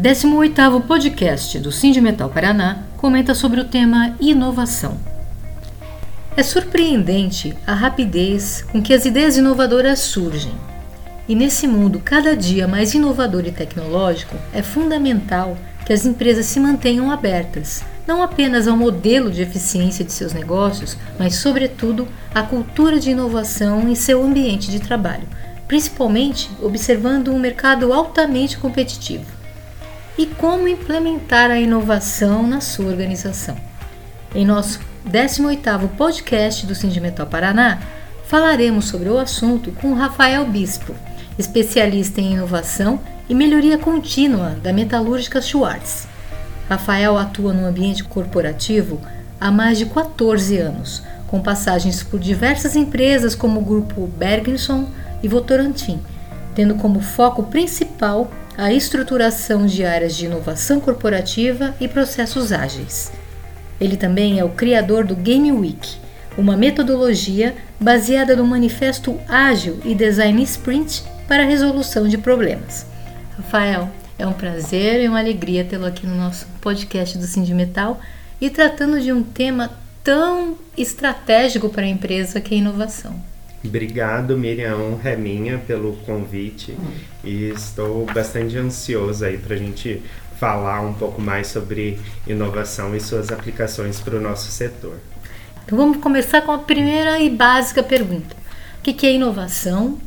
18º podcast do Metal Paraná comenta sobre o tema inovação. É surpreendente a rapidez com que as ideias inovadoras surgem. E nesse mundo cada dia mais inovador e tecnológico, é fundamental que as empresas se mantenham abertas, não apenas ao modelo de eficiência de seus negócios, mas, sobretudo, à cultura de inovação em seu ambiente de trabalho, principalmente observando um mercado altamente competitivo e como implementar a inovação na sua organização. Em nosso 18º podcast do Sindimetal Paraná, falaremos sobre o assunto com Rafael Bispo, especialista em inovação e melhoria contínua da metalúrgica Schwartz. Rafael atua no ambiente corporativo há mais de 14 anos, com passagens por diversas empresas como o grupo Bergenson e Votorantim, tendo como foco principal a estruturação de áreas de inovação corporativa e processos ágeis. Ele também é o criador do Game Week, uma metodologia baseada no manifesto ágil e design sprint para a resolução de problemas. Rafael, é um prazer e uma alegria tê-lo aqui no nosso podcast do Sindimetal e tratando de um tema tão estratégico para a empresa que é a inovação. Obrigado, Miriam. Honra é minha pelo convite e estou bastante ansioso aí para a gente falar um pouco mais sobre inovação e suas aplicações para o nosso setor. Então vamos começar com a primeira e básica pergunta: o que é inovação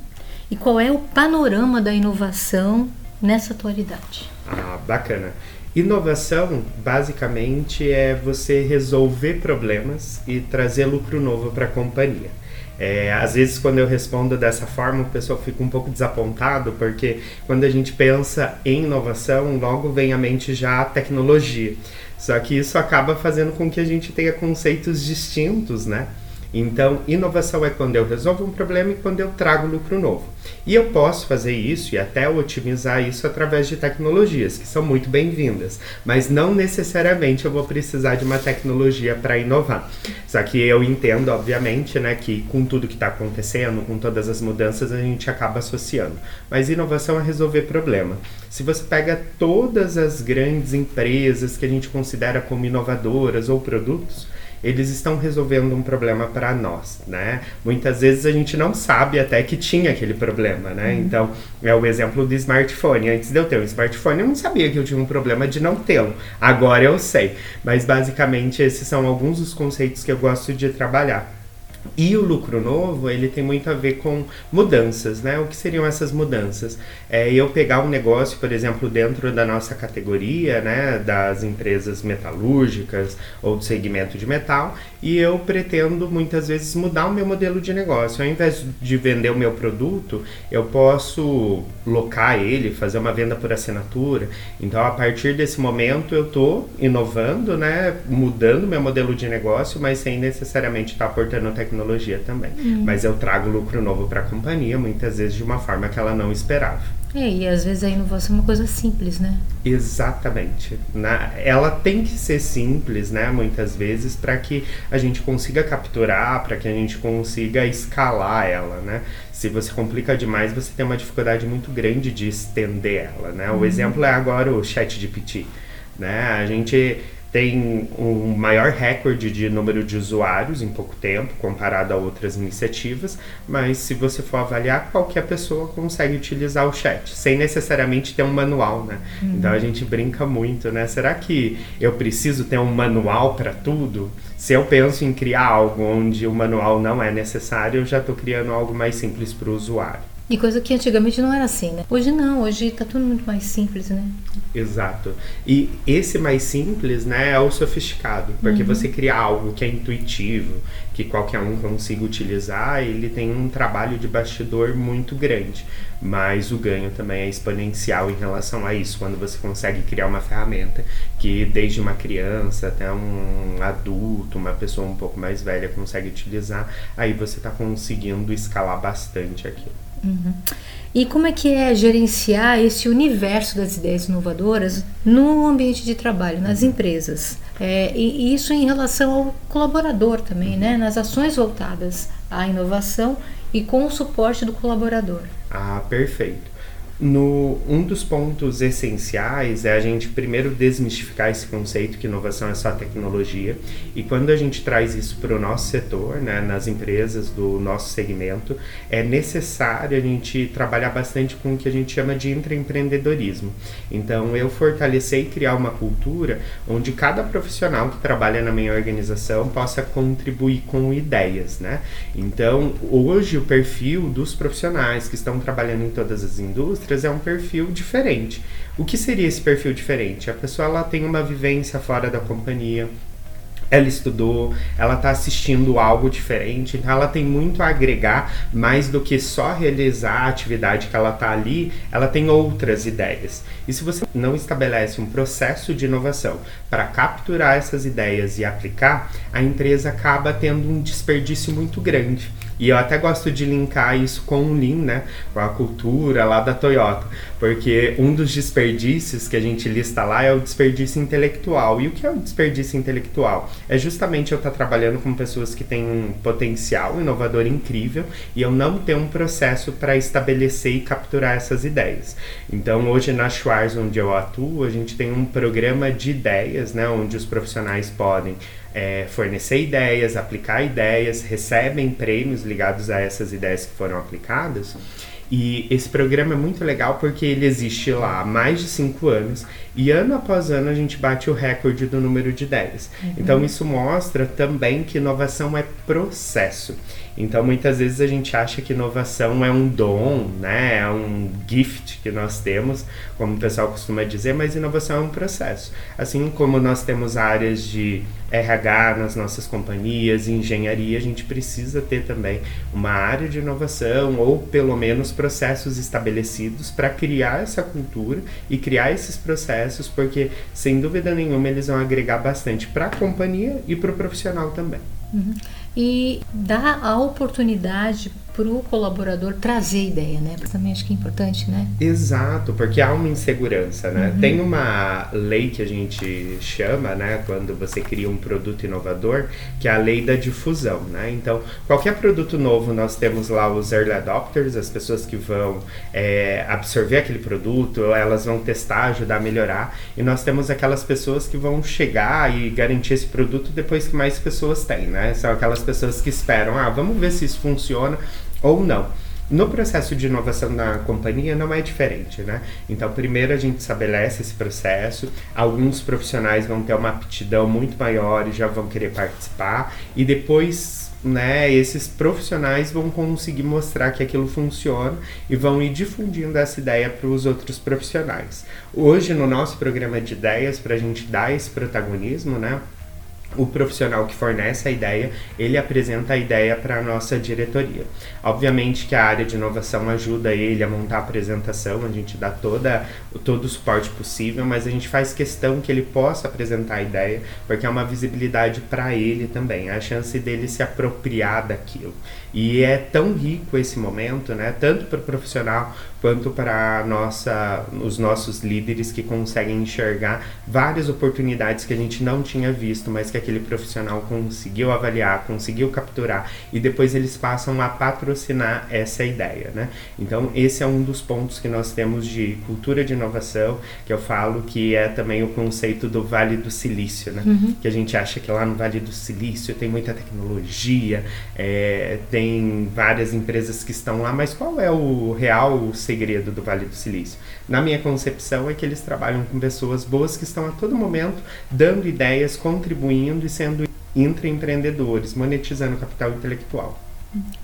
e qual é o panorama da inovação nessa atualidade? Ah, bacana. Inovação, basicamente, é você resolver problemas e trazer lucro novo para a companhia. É, às vezes, quando eu respondo dessa forma, o pessoal fica um pouco desapontado, porque quando a gente pensa em inovação, logo vem à mente já a tecnologia. Só que isso acaba fazendo com que a gente tenha conceitos distintos, né? Então, inovação é quando eu resolvo um problema e quando eu trago lucro novo. E eu posso fazer isso e até otimizar isso através de tecnologias, que são muito bem-vindas, mas não necessariamente eu vou precisar de uma tecnologia para inovar. Só que eu entendo, obviamente, né, que com tudo que está acontecendo, com todas as mudanças, a gente acaba associando. Mas inovação é resolver problema. Se você pega todas as grandes empresas que a gente considera como inovadoras ou produtos, eles estão resolvendo um problema para nós, né? Muitas vezes a gente não sabe até que tinha aquele problema, né? Uhum. Então, é o exemplo do smartphone. Antes de eu ter um smartphone, eu não sabia que eu tinha um problema de não tê-lo. Agora eu sei. Mas basicamente esses são alguns dos conceitos que eu gosto de trabalhar. E o lucro novo, ele tem muito a ver com mudanças, né? O que seriam essas mudanças? É eu pegar um negócio, por exemplo, dentro da nossa categoria, né, das empresas metalúrgicas ou do segmento de metal, e eu pretendo muitas vezes mudar o meu modelo de negócio. Ao invés de vender o meu produto, eu posso locar ele, fazer uma venda por assinatura. Então, a partir desse momento, eu estou inovando, né, mudando meu modelo de negócio, mas sem necessariamente estar tá aportando tecnologia tecnologia também. Hum. Mas eu trago lucro novo para a companhia, muitas vezes de uma forma que ela não esperava. É, e às vezes a inovação é uma coisa simples, né? Exatamente. Na, ela tem que ser simples, né? Muitas vezes, para que a gente consiga capturar, para que a gente consiga escalar ela, né? Se você complica demais, você tem uma dificuldade muito grande de estender ela, né? O uhum. exemplo é agora o chat GPT, né? A gente tem um maior recorde de número de usuários em pouco tempo, comparado a outras iniciativas, mas se você for avaliar, qualquer pessoa consegue utilizar o chat, sem necessariamente ter um manual, né? Uhum. Então a gente brinca muito, né? Será que eu preciso ter um manual para tudo? Se eu penso em criar algo onde o manual não é necessário, eu já estou criando algo mais simples para o usuário. E coisa que antigamente não era assim, né? Hoje não, hoje tá tudo muito mais simples, né? Exato. E esse mais simples, né, é o sofisticado. Porque uhum. você cria algo que é intuitivo, que qualquer um consiga utilizar, ele tem um trabalho de bastidor muito grande. Mas o ganho também é exponencial em relação a isso, quando você consegue criar uma ferramenta que desde uma criança até um adulto, uma pessoa um pouco mais velha consegue utilizar, aí você está conseguindo escalar bastante aquilo. Uhum. E como é que é gerenciar esse universo das ideias inovadoras no ambiente de trabalho, nas uhum. empresas? É, e isso em relação ao colaborador também, né? Nas ações voltadas à inovação e com o suporte do colaborador. Ah, perfeito. No, um dos pontos essenciais é a gente primeiro desmistificar esse conceito que inovação é só tecnologia e quando a gente traz isso para o nosso setor, né, nas empresas do nosso segmento, é necessário a gente trabalhar bastante com o que a gente chama de intraempreendedorismo. Então, eu fortalecer e criar uma cultura onde cada profissional que trabalha na minha organização possa contribuir com ideias, né? Então, hoje o perfil dos profissionais que estão trabalhando em todas as indústrias é um perfil diferente. O que seria esse perfil diferente? A pessoa ela tem uma vivência fora da companhia, ela estudou, ela está assistindo algo diferente, então ela tem muito a agregar, mais do que só realizar a atividade que ela está ali, ela tem outras ideias. E se você não estabelece um processo de inovação para capturar essas ideias e aplicar, a empresa acaba tendo um desperdício muito grande. E eu até gosto de linkar isso com o Lean, né? Com a cultura lá da Toyota. Porque um dos desperdícios que a gente lista lá é o desperdício intelectual. E o que é o desperdício intelectual? É justamente eu estar trabalhando com pessoas que têm um potencial inovador incrível e eu não ter um processo para estabelecer e capturar essas ideias. Então, hoje na Schwarz, onde eu atuo, a gente tem um programa de ideias, né? Onde os profissionais podem é, fornecer ideias, aplicar ideias, recebem prêmios ligados a essas ideias que foram aplicadas. E esse programa é muito legal porque ele existe lá há mais de cinco anos e ano após ano a gente bate o recorde do número de ideias. Uhum. Então isso mostra também que inovação é processo. Então muitas vezes a gente acha que inovação é um dom, né? É um gift que nós temos, como o pessoal costuma dizer, mas inovação é um processo. Assim como nós temos áreas de RH nas nossas companhias, engenharia, a gente precisa ter também uma área de inovação ou pelo menos processos estabelecidos para criar essa cultura e criar esses processos, porque sem dúvida nenhuma eles vão agregar bastante para a companhia e para o profissional também. Uhum. E dá a oportunidade para o colaborador trazer ideia, né? Também acho que é importante, né? Exato, porque há uma insegurança, né? Uhum. Tem uma lei que a gente chama, né, quando você cria um produto inovador, que é a lei da difusão, né? Então, qualquer produto novo, nós temos lá os early adopters, as pessoas que vão é, absorver aquele produto, elas vão testar, ajudar a melhorar, e nós temos aquelas pessoas que vão chegar e garantir esse produto depois que mais pessoas têm, né? São aquelas pessoas que esperam, ah, vamos ver se isso funciona ou não. No processo de inovação na companhia não é diferente, né? Então, primeiro a gente estabelece esse processo, alguns profissionais vão ter uma aptidão muito maior e já vão querer participar, e depois, né, esses profissionais vão conseguir mostrar que aquilo funciona e vão ir difundindo essa ideia para os outros profissionais. Hoje, no nosso programa de ideias, para a gente dar esse protagonismo, né? O profissional que fornece a ideia, ele apresenta a ideia para a nossa diretoria. Obviamente que a área de inovação ajuda ele a montar a apresentação, a gente dá toda, todo o suporte possível, mas a gente faz questão que ele possa apresentar a ideia, porque é uma visibilidade para ele também, a chance dele se apropriar daquilo. E é tão rico esse momento, né, tanto para o profissional quanto para nossa, os nossos líderes que conseguem enxergar várias oportunidades que a gente não tinha visto, mas que aquele profissional conseguiu avaliar, conseguiu capturar e depois eles passam a patrocinar essa ideia, né? Então esse é um dos pontos que nós temos de cultura de inovação, que eu falo que é também o conceito do Vale do Silício, né? Uhum. Que a gente acha que lá no Vale do Silício tem muita tecnologia, é, tem várias empresas que estão lá, mas qual é o real segredo do Vale do Silício. Na minha concepção é que eles trabalham com pessoas boas que estão a todo momento dando ideias, contribuindo e sendo intraempreendedores, monetizando capital intelectual.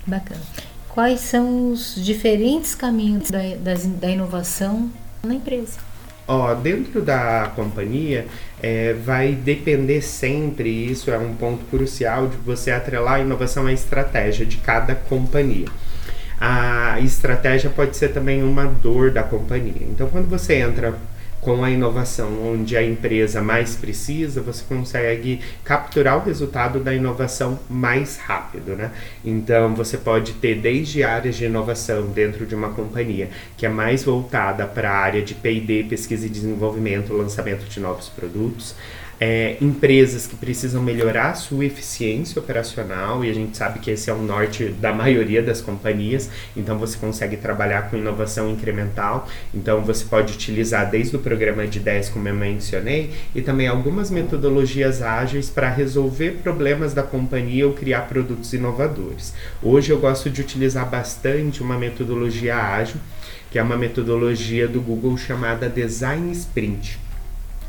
Bacana. Quais são os diferentes caminhos da, da, da inovação na empresa? Ó, dentro da companhia, é, vai depender sempre, isso é um ponto crucial, de você atrelar a inovação à estratégia de cada companhia a estratégia pode ser também uma dor da companhia. Então, quando você entra com a inovação onde a empresa mais precisa, você consegue capturar o resultado da inovação mais rápido, né? Então, você pode ter desde áreas de inovação dentro de uma companhia que é mais voltada para a área de P&D, pesquisa e desenvolvimento, lançamento de novos produtos, é, empresas que precisam melhorar a sua eficiência operacional, e a gente sabe que esse é o norte da maioria das companhias, então você consegue trabalhar com inovação incremental, então você pode utilizar desde o programa de 10, como eu mencionei, e também algumas metodologias ágeis para resolver problemas da companhia ou criar produtos inovadores. Hoje eu gosto de utilizar bastante uma metodologia ágil, que é uma metodologia do Google chamada Design Sprint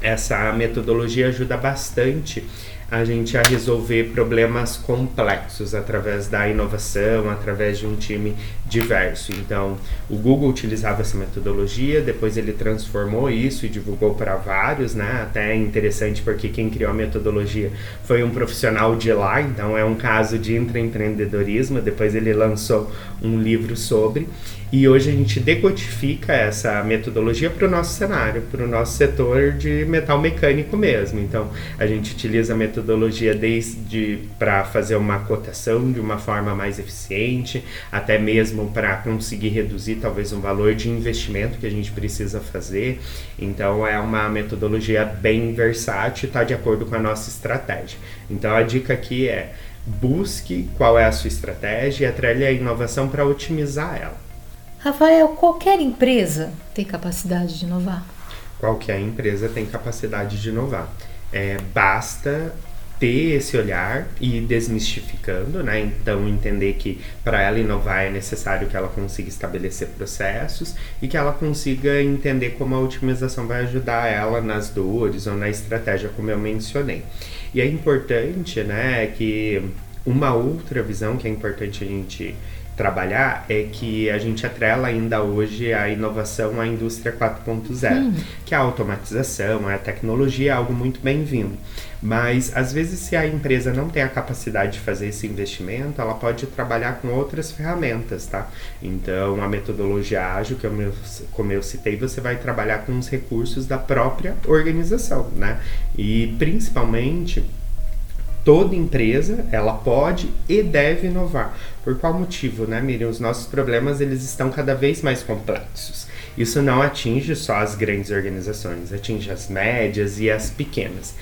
essa metodologia ajuda bastante a gente a resolver problemas complexos através da inovação, através de um time diverso. Então, o Google utilizava essa metodologia, depois ele transformou isso e divulgou para vários, né? Até é interessante porque quem criou a metodologia foi um profissional de lá, então é um caso de intraempreendedorismo. Depois ele lançou um livro sobre. E hoje a gente decodifica essa metodologia para o nosso cenário, para o nosso setor de metal mecânico mesmo. Então, a gente utiliza a metodologia desde para fazer uma cotação de uma forma mais eficiente, até mesmo para conseguir reduzir talvez um valor de investimento que a gente precisa fazer. Então, é uma metodologia bem versátil, está de acordo com a nossa estratégia. Então, a dica aqui é busque qual é a sua estratégia e atrelhe a inovação para otimizar ela. Rafael, qualquer empresa tem capacidade de inovar? Qualquer empresa tem capacidade de inovar. É, basta ter esse olhar e desmistificando, né? Então entender que para ela inovar é necessário que ela consiga estabelecer processos e que ela consiga entender como a otimização vai ajudar ela nas dores ou na estratégia, como eu mencionei. E é importante, né, que uma outra visão que é importante a gente trabalhar é que a gente atrela ainda hoje a inovação à indústria 4.0, hum. que é a automatização, a tecnologia é algo muito bem-vindo. Mas às vezes se a empresa não tem a capacidade de fazer esse investimento, ela pode trabalhar com outras ferramentas, tá? Então a metodologia ágil, que eu, como eu citei, você vai trabalhar com os recursos da própria organização, né? E principalmente toda empresa ela pode e deve inovar. Por qual motivo, né, Miriam? Os nossos problemas eles estão cada vez mais complexos. Isso não atinge só as grandes organizações, atinge as médias e as pequenas.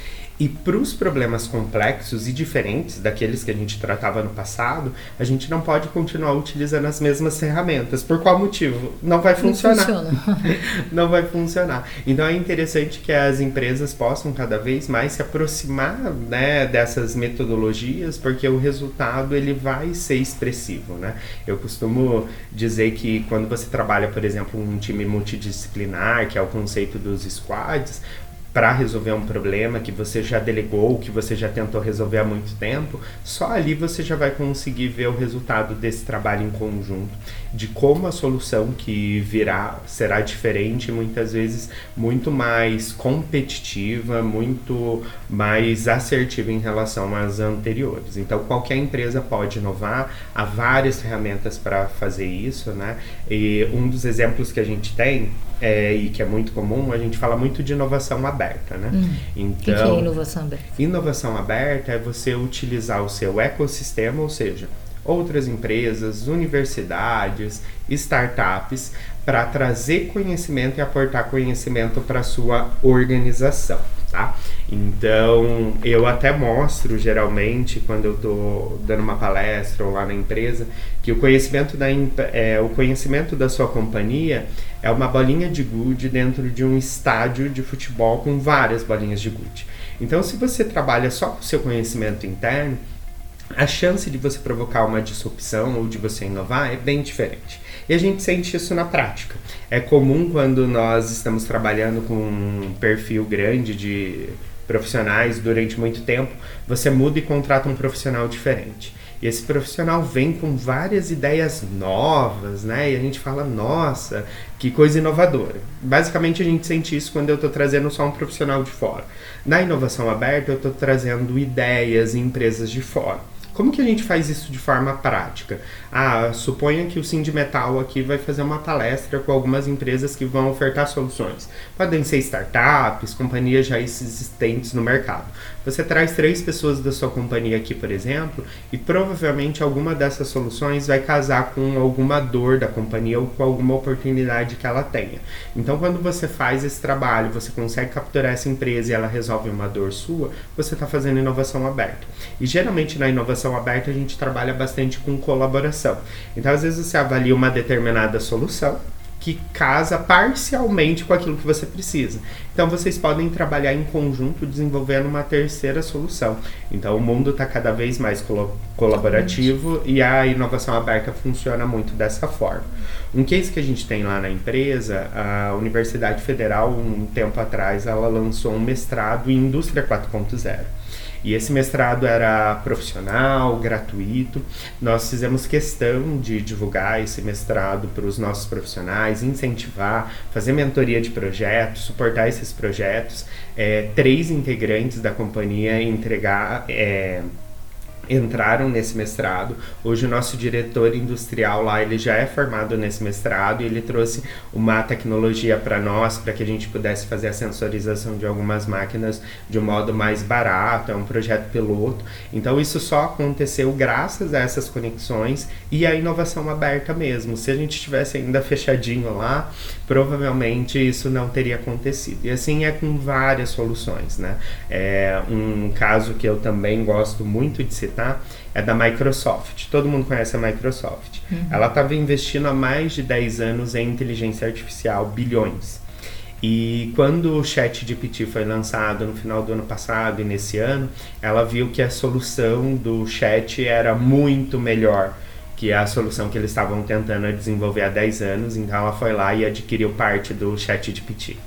E para os problemas complexos e diferentes daqueles que a gente tratava no passado, a gente não pode continuar utilizando as mesmas ferramentas. Por qual motivo? Não vai funcionar. Não, funciona. não vai funcionar. Então é interessante que as empresas possam cada vez mais se aproximar né, dessas metodologias, porque o resultado ele vai ser expressivo. Né? Eu costumo dizer que quando você trabalha, por exemplo, um time multidisciplinar, que é o conceito dos squads, para resolver um problema que você já delegou, que você já tentou resolver há muito tempo, só ali você já vai conseguir ver o resultado desse trabalho em conjunto, de como a solução que virá será diferente, muitas vezes muito mais competitiva, muito mais assertiva em relação às anteriores. Então, qualquer empresa pode inovar, há várias ferramentas para fazer isso, né? E um dos exemplos que a gente tem é, e que é muito comum, a gente fala muito de inovação aberta, né? Hum. Então, o que é inovação aberta? Inovação aberta é você utilizar o seu ecossistema, ou seja, outras empresas, universidades, startups, para trazer conhecimento e aportar conhecimento para sua organização tá? Então, eu até mostro geralmente quando eu estou dando uma palestra ou lá na empresa que o conhecimento da é, o conhecimento da sua companhia é uma bolinha de gude dentro de um estádio de futebol com várias bolinhas de gude. Então, se você trabalha só com o seu conhecimento interno, a chance de você provocar uma disrupção ou de você inovar é bem diferente. E a gente sente isso na prática. É comum quando nós estamos trabalhando com um perfil grande de profissionais durante muito tempo, você muda e contrata um profissional diferente. E esse profissional vem com várias ideias novas, né? E a gente fala, nossa, que coisa inovadora. Basicamente a gente sente isso quando eu estou trazendo só um profissional de fora. Na inovação aberta, eu estou trazendo ideias e empresas de fora. Como que a gente faz isso de forma prática? Ah, suponha que o Sindimetal aqui vai fazer uma palestra com algumas empresas que vão ofertar soluções. Podem ser startups, companhias já existentes no mercado. Você traz três pessoas da sua companhia aqui, por exemplo, e provavelmente alguma dessas soluções vai casar com alguma dor da companhia ou com alguma oportunidade que ela tenha. Então, quando você faz esse trabalho, você consegue capturar essa empresa e ela resolve uma dor sua, você está fazendo inovação aberta. E geralmente na inovação aberta a gente trabalha bastante com colaboração. Então, às vezes você avalia uma determinada solução que casa parcialmente com aquilo que você precisa. Então vocês podem trabalhar em conjunto desenvolvendo uma terceira solução. Então o mundo está cada vez mais col colaborativo e a inovação aberta funciona muito dessa forma. Um case que a gente tem lá na empresa, a Universidade Federal, um tempo atrás, ela lançou um mestrado em Indústria 4.0. E esse mestrado era profissional, gratuito. Nós fizemos questão de divulgar esse mestrado para os nossos profissionais, incentivar, fazer mentoria de projetos, suportar esses projetos. É, três integrantes da companhia entregar. É, entraram nesse mestrado. Hoje o nosso diretor industrial lá, ele já é formado nesse mestrado e ele trouxe uma tecnologia para nós, para que a gente pudesse fazer a sensorização de algumas máquinas de um modo mais barato, é um projeto piloto. Então isso só aconteceu graças a essas conexões e a inovação aberta mesmo. Se a gente tivesse ainda fechadinho lá, provavelmente isso não teria acontecido. E assim é com várias soluções, né? É um caso que eu também gosto muito de citar? É da Microsoft. Todo mundo conhece a Microsoft. Uhum. Ela estava investindo há mais de 10 anos em inteligência artificial, bilhões. E quando o Chat GPT foi lançado no final do ano passado e nesse ano, ela viu que a solução do chat era muito melhor que a solução que eles estavam tentando desenvolver há 10 anos. Então ela foi lá e adquiriu parte do Chat GPT.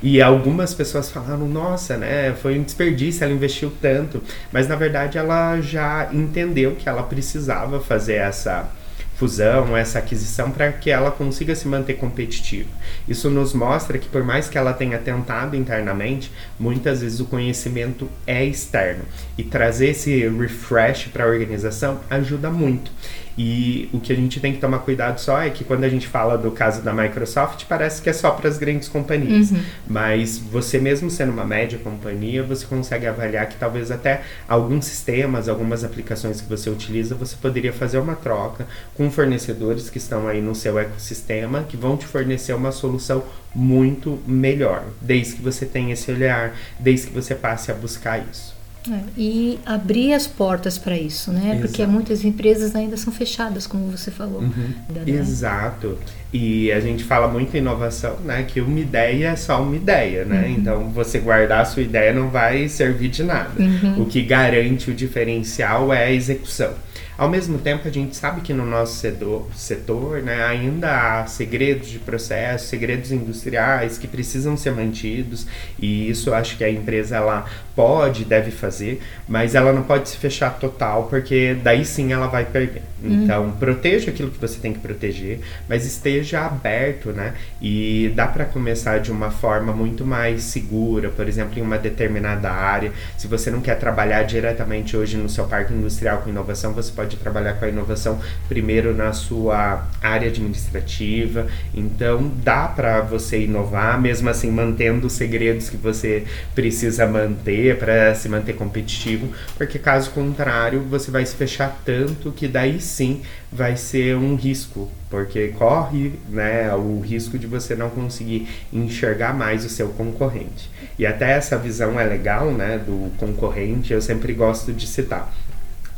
E algumas pessoas falaram, nossa, né, foi um desperdício, ela investiu tanto. Mas na verdade ela já entendeu que ela precisava fazer essa fusão, essa aquisição para que ela consiga se manter competitiva. Isso nos mostra que por mais que ela tenha tentado internamente, muitas vezes o conhecimento é externo e trazer esse refresh para a organização ajuda muito. E o que a gente tem que tomar cuidado só é que quando a gente fala do caso da Microsoft, parece que é só para as grandes companhias. Uhum. Mas você mesmo sendo uma média companhia, você consegue avaliar que talvez até alguns sistemas, algumas aplicações que você utiliza, você poderia fazer uma troca com fornecedores que estão aí no seu ecossistema, que vão te fornecer uma solução muito melhor, desde que você tenha esse olhar, desde que você passe a buscar isso. É, e abrir as portas para isso, né? Exato. Porque muitas empresas ainda são fechadas, como você falou. Uhum. Da, Exato. E a gente fala muito em inovação, né? Que uma ideia é só uma ideia, né? Uhum. Então, você guardar a sua ideia não vai servir de nada. Uhum. O que garante o diferencial é a execução. Ao mesmo tempo, a gente sabe que no nosso setor, setor né, ainda há segredos de processo, segredos industriais que precisam ser mantidos, e isso acho que a empresa ela pode, deve fazer, mas ela não pode se fechar total, porque daí sim ela vai perder. Uhum. Então, proteja aquilo que você tem que proteger, mas esteja aberto, né? E dá para começar de uma forma muito mais segura, por exemplo, em uma determinada área. Se você não quer trabalhar diretamente hoje no seu parque industrial com inovação, você pode trabalhar com a inovação primeiro na sua área administrativa. Então, dá para você inovar, mesmo assim mantendo os segredos que você precisa manter para se manter competitivo, porque caso contrário, você vai se fechar tanto que daí sim vai ser um risco, porque corre né, o risco de você não conseguir enxergar mais o seu concorrente. E até essa visão é legal né, do concorrente, eu sempre gosto de citar.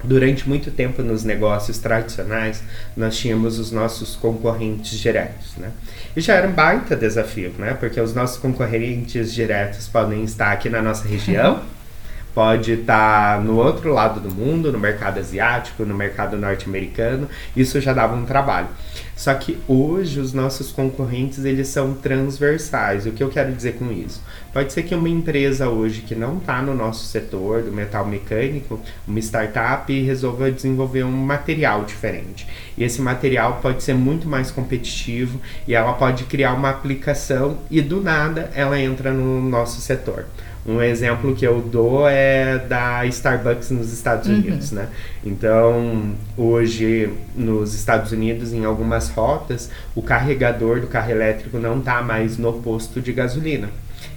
Durante muito tempo nos negócios tradicionais, nós tínhamos os nossos concorrentes diretos, né? E já era um baita desafio, né? Porque os nossos concorrentes diretos podem estar aqui na nossa região, pode estar no outro lado do mundo, no mercado asiático, no mercado norte-americano, isso já dava um trabalho. Só que hoje os nossos concorrentes eles são transversais. O que eu quero dizer com isso? Pode ser que uma empresa hoje que não está no nosso setor do metal mecânico, uma startup, resolva desenvolver um material diferente. E esse material pode ser muito mais competitivo e ela pode criar uma aplicação e do nada ela entra no nosso setor. Um exemplo que eu dou é da Starbucks nos Estados uhum. Unidos, né? Então, hoje nos Estados Unidos, em algumas rotas, o carregador do carro elétrico não está mais no posto de gasolina.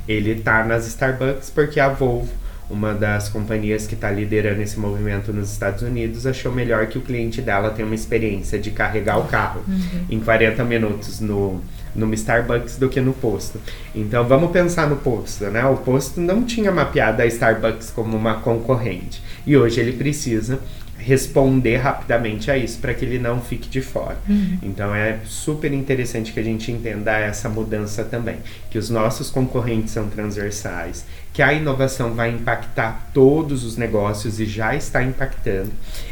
Ele está nas Starbucks porque a Volvo uma das companhias que está liderando esse movimento nos Estados Unidos, achou melhor que o cliente dela tenha uma experiência de carregar o carro uhum. em 40 minutos no, no Starbucks do que no posto. Então vamos pensar no posto, né? O posto não tinha mapeado a Starbucks como uma concorrente e hoje ele precisa responder rapidamente a isso para que ele não fique de fora. Uhum. Então é super interessante que a gente entenda essa mudança também, que os nossos concorrentes são transversais, que a inovação vai impactar todos os negócios e já está impactando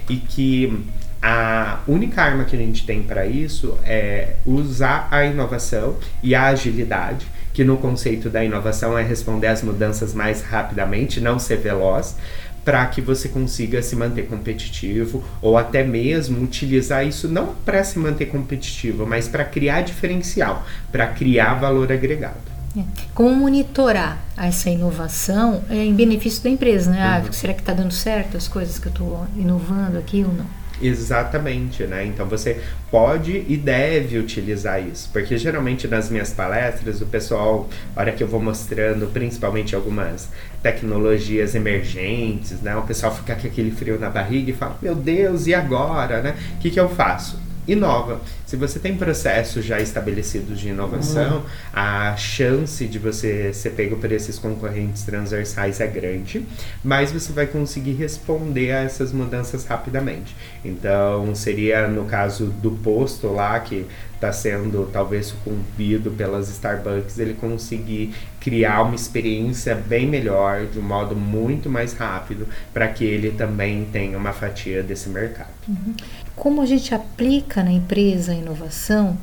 e que a única arma que a gente tem para isso é usar a inovação e a agilidade, que no conceito da inovação é responder às mudanças mais rapidamente, não ser veloz, para que você consiga se manter competitivo ou até mesmo utilizar isso não para se manter competitivo, mas para criar diferencial, para criar valor agregado. É. Como monitorar essa inovação é em benefício da empresa, né? Ah, uhum. será que está dando certo as coisas que eu estou inovando aqui ou não? Exatamente, né? Então você pode e deve utilizar isso, porque geralmente nas minhas palestras o pessoal, hora que eu vou mostrando principalmente algumas tecnologias emergentes, né? O pessoal fica com aquele frio na barriga e fala: Meu Deus, e agora, né? O que, que eu faço? inova. Se você tem processos já estabelecidos de inovação, uhum. a chance de você ser pego por esses concorrentes transversais é grande, mas você vai conseguir responder a essas mudanças rapidamente. Então, seria no caso do posto lá, que está sendo talvez sucumbido pelas Starbucks, ele conseguir criar uma experiência bem melhor, de um modo muito mais rápido, para que ele também tenha uma fatia desse mercado. Uhum. Como a gente aplica na empresa inovação?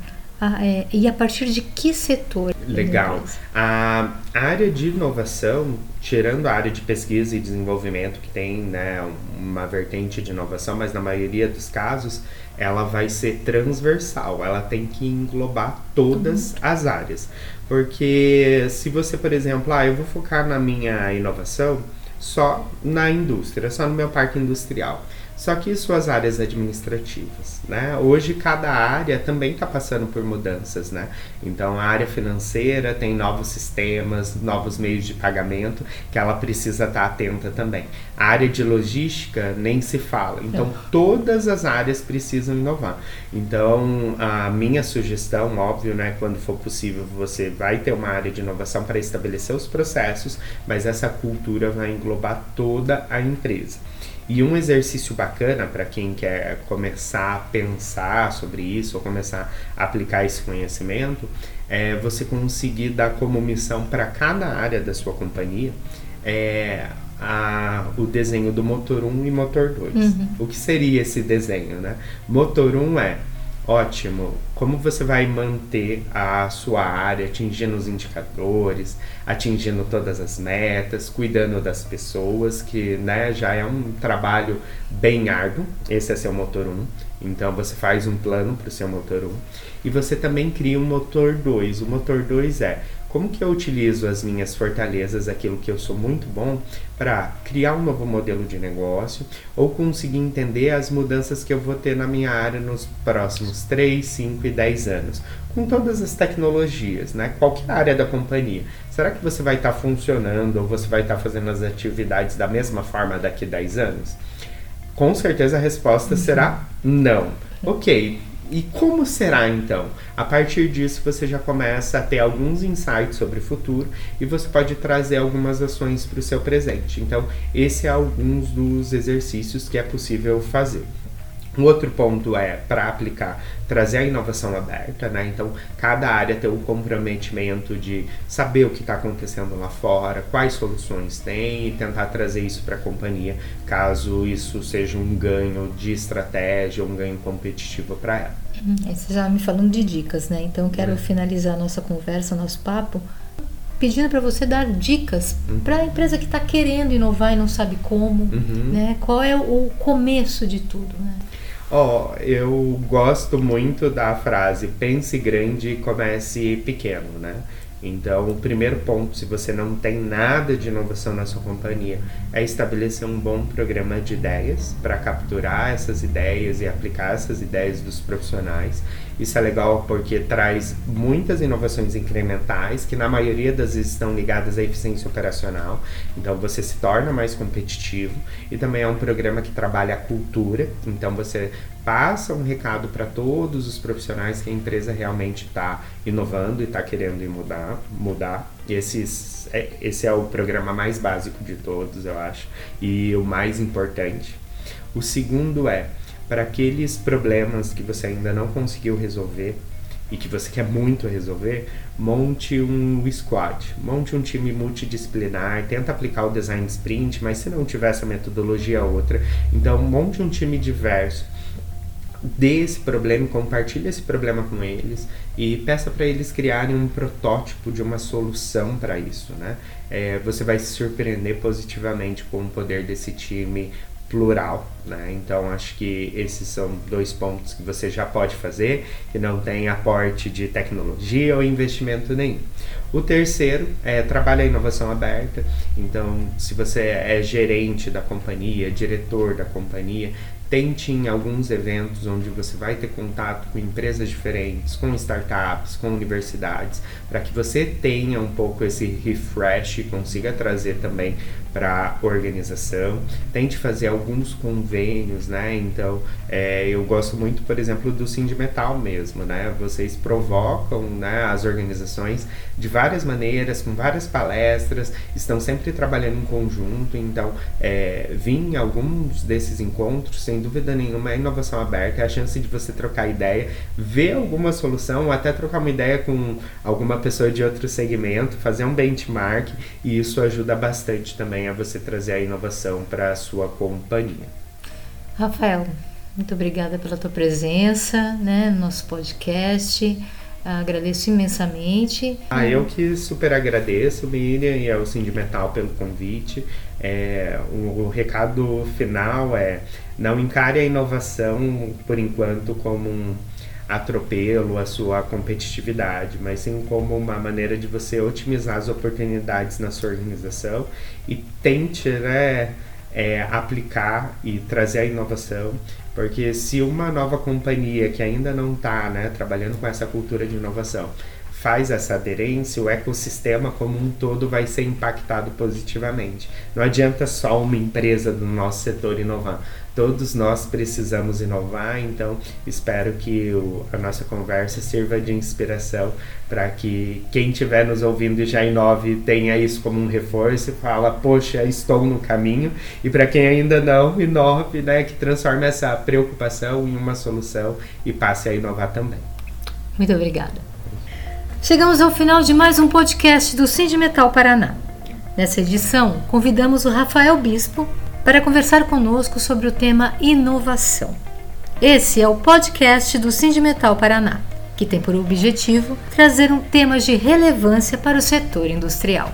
é, e a partir de que setor? Legal. A área de inovação, tirando a área de pesquisa e desenvolvimento, que tem né, uma vertente de inovação, mas na maioria dos casos ela vai ser transversal, ela tem que englobar todas uhum. as áreas. Porque se você, por exemplo, ah, eu vou focar na minha inovação só na indústria, só no meu parque industrial. Só que suas áreas administrativas, né? Hoje cada área também está passando por mudanças, né? Então a área financeira tem novos sistemas, novos meios de pagamento que ela precisa estar tá atenta também. A área de logística nem se fala. Então é. todas as áreas precisam inovar. Então a minha sugestão, óbvio, né? Quando for possível, você vai ter uma área de inovação para estabelecer os processos, mas essa cultura vai englobar toda a empresa. E um exercício bacana para quem quer começar a pensar sobre isso ou começar a aplicar esse conhecimento é você conseguir dar como missão para cada área da sua companhia é, a, o desenho do motor 1 e motor 2. Uhum. O que seria esse desenho? Né? Motor 1 é Ótimo. Como você vai manter a sua área atingindo os indicadores, atingindo todas as metas, cuidando das pessoas, que né, já é um trabalho bem árduo. Esse é seu motor 1. Então você faz um plano para o seu motor 1. E você também cria um motor 2. O motor 2 é como que eu utilizo as minhas fortalezas, aquilo que eu sou muito bom, para criar um novo modelo de negócio ou conseguir entender as mudanças que eu vou ter na minha área nos próximos 3, 5 e 10 anos, com todas as tecnologias, né? Qualquer área da companhia. Será que você vai estar tá funcionando ou você vai estar tá fazendo as atividades da mesma forma daqui a 10 anos? Com certeza a resposta uhum. será não. Ok, e como será então? A partir disso você já começa a ter alguns insights sobre o futuro e você pode trazer algumas ações para o seu presente. Então, esse é alguns dos exercícios que é possível fazer. Um outro ponto é para aplicar, trazer a inovação aberta, né? Então, cada área tem o comprometimento de saber o que está acontecendo lá fora, quais soluções tem e tentar trazer isso para a companhia, caso isso seja um ganho de estratégia, um ganho competitivo para ela. Uhum. Você já me falando de dicas, né? Então, eu quero uhum. finalizar a nossa conversa, nosso papo, pedindo para você dar dicas uhum. para a empresa que está querendo inovar e não sabe como, uhum. né? Qual é o começo de tudo, né? Ó, oh, eu gosto muito da frase pense grande e comece pequeno, né? Então, o primeiro ponto, se você não tem nada de inovação na sua companhia, é estabelecer um bom programa de ideias para capturar essas ideias e aplicar essas ideias dos profissionais. Isso é legal porque traz muitas inovações incrementais que na maioria das vezes estão ligadas à eficiência operacional. Então você se torna mais competitivo e também é um programa que trabalha a cultura. Então você passa um recado para todos os profissionais que a empresa realmente está inovando e está querendo mudar, mudar. Esses, é, esse é o programa mais básico de todos, eu acho, e o mais importante. O segundo é para aqueles problemas que você ainda não conseguiu resolver e que você quer muito resolver, monte um squad, monte um time multidisciplinar, tenta aplicar o design sprint, mas se não tiver essa metodologia outra, então monte um time diverso dê esse problema, compartilhe esse problema com eles e peça para eles criarem um protótipo de uma solução para isso, né? É, você vai se surpreender positivamente com o poder desse time plural, né? Então acho que esses são dois pontos que você já pode fazer que não tem aporte de tecnologia ou investimento nenhum. O terceiro é trabalha a inovação aberta. Então, se você é gerente da companhia, diretor da companhia, tente em alguns eventos onde você vai ter contato com empresas diferentes, com startups, com universidades, para que você tenha um pouco esse refresh e consiga trazer também para organização. Tente fazer alguns convênios, né? Então, é, eu gosto muito, por exemplo, do Metal mesmo, né? Vocês provocam né, as organizações de várias maneiras, com várias palestras, estão sempre trabalhando em conjunto. Então, é, vir em alguns desses encontros, sem dúvida nenhuma, é inovação aberta, é a chance de você trocar ideia, ver alguma solução, ou até trocar uma ideia com alguma pessoa de outro segmento, fazer um benchmark, e isso ajuda bastante também a você trazer a inovação para a sua companhia. Rafael, muito obrigada pela tua presença né, no nosso podcast. Agradeço imensamente. Ah, eu que super agradeço, Miriam, e ao Cindy Metal pelo convite. É, o, o, recado final é não encare a inovação, por enquanto, como um atropelo a sua competitividade, mas sim como uma maneira de você otimizar as oportunidades na sua organização e tente né, é, aplicar e trazer a inovação, porque se uma nova companhia que ainda não está né, trabalhando com essa cultura de inovação faz essa aderência, o ecossistema como um todo vai ser impactado positivamente. Não adianta só uma empresa do nosso setor inovar. Todos nós precisamos inovar, então espero que o, a nossa conversa sirva de inspiração para que quem estiver nos ouvindo e já inove tenha isso como um reforço e fala, poxa, estou no caminho. E para quem ainda não, inove, né, que transforme essa preocupação em uma solução e passe a inovar também. Muito obrigada. Chegamos ao final de mais um podcast do Cindy Metal Paraná. Nessa edição, convidamos o Rafael Bispo para conversar conosco sobre o tema inovação. Esse é o podcast do Cindy Metal Paraná, que tem por objetivo trazer um temas de relevância para o setor industrial.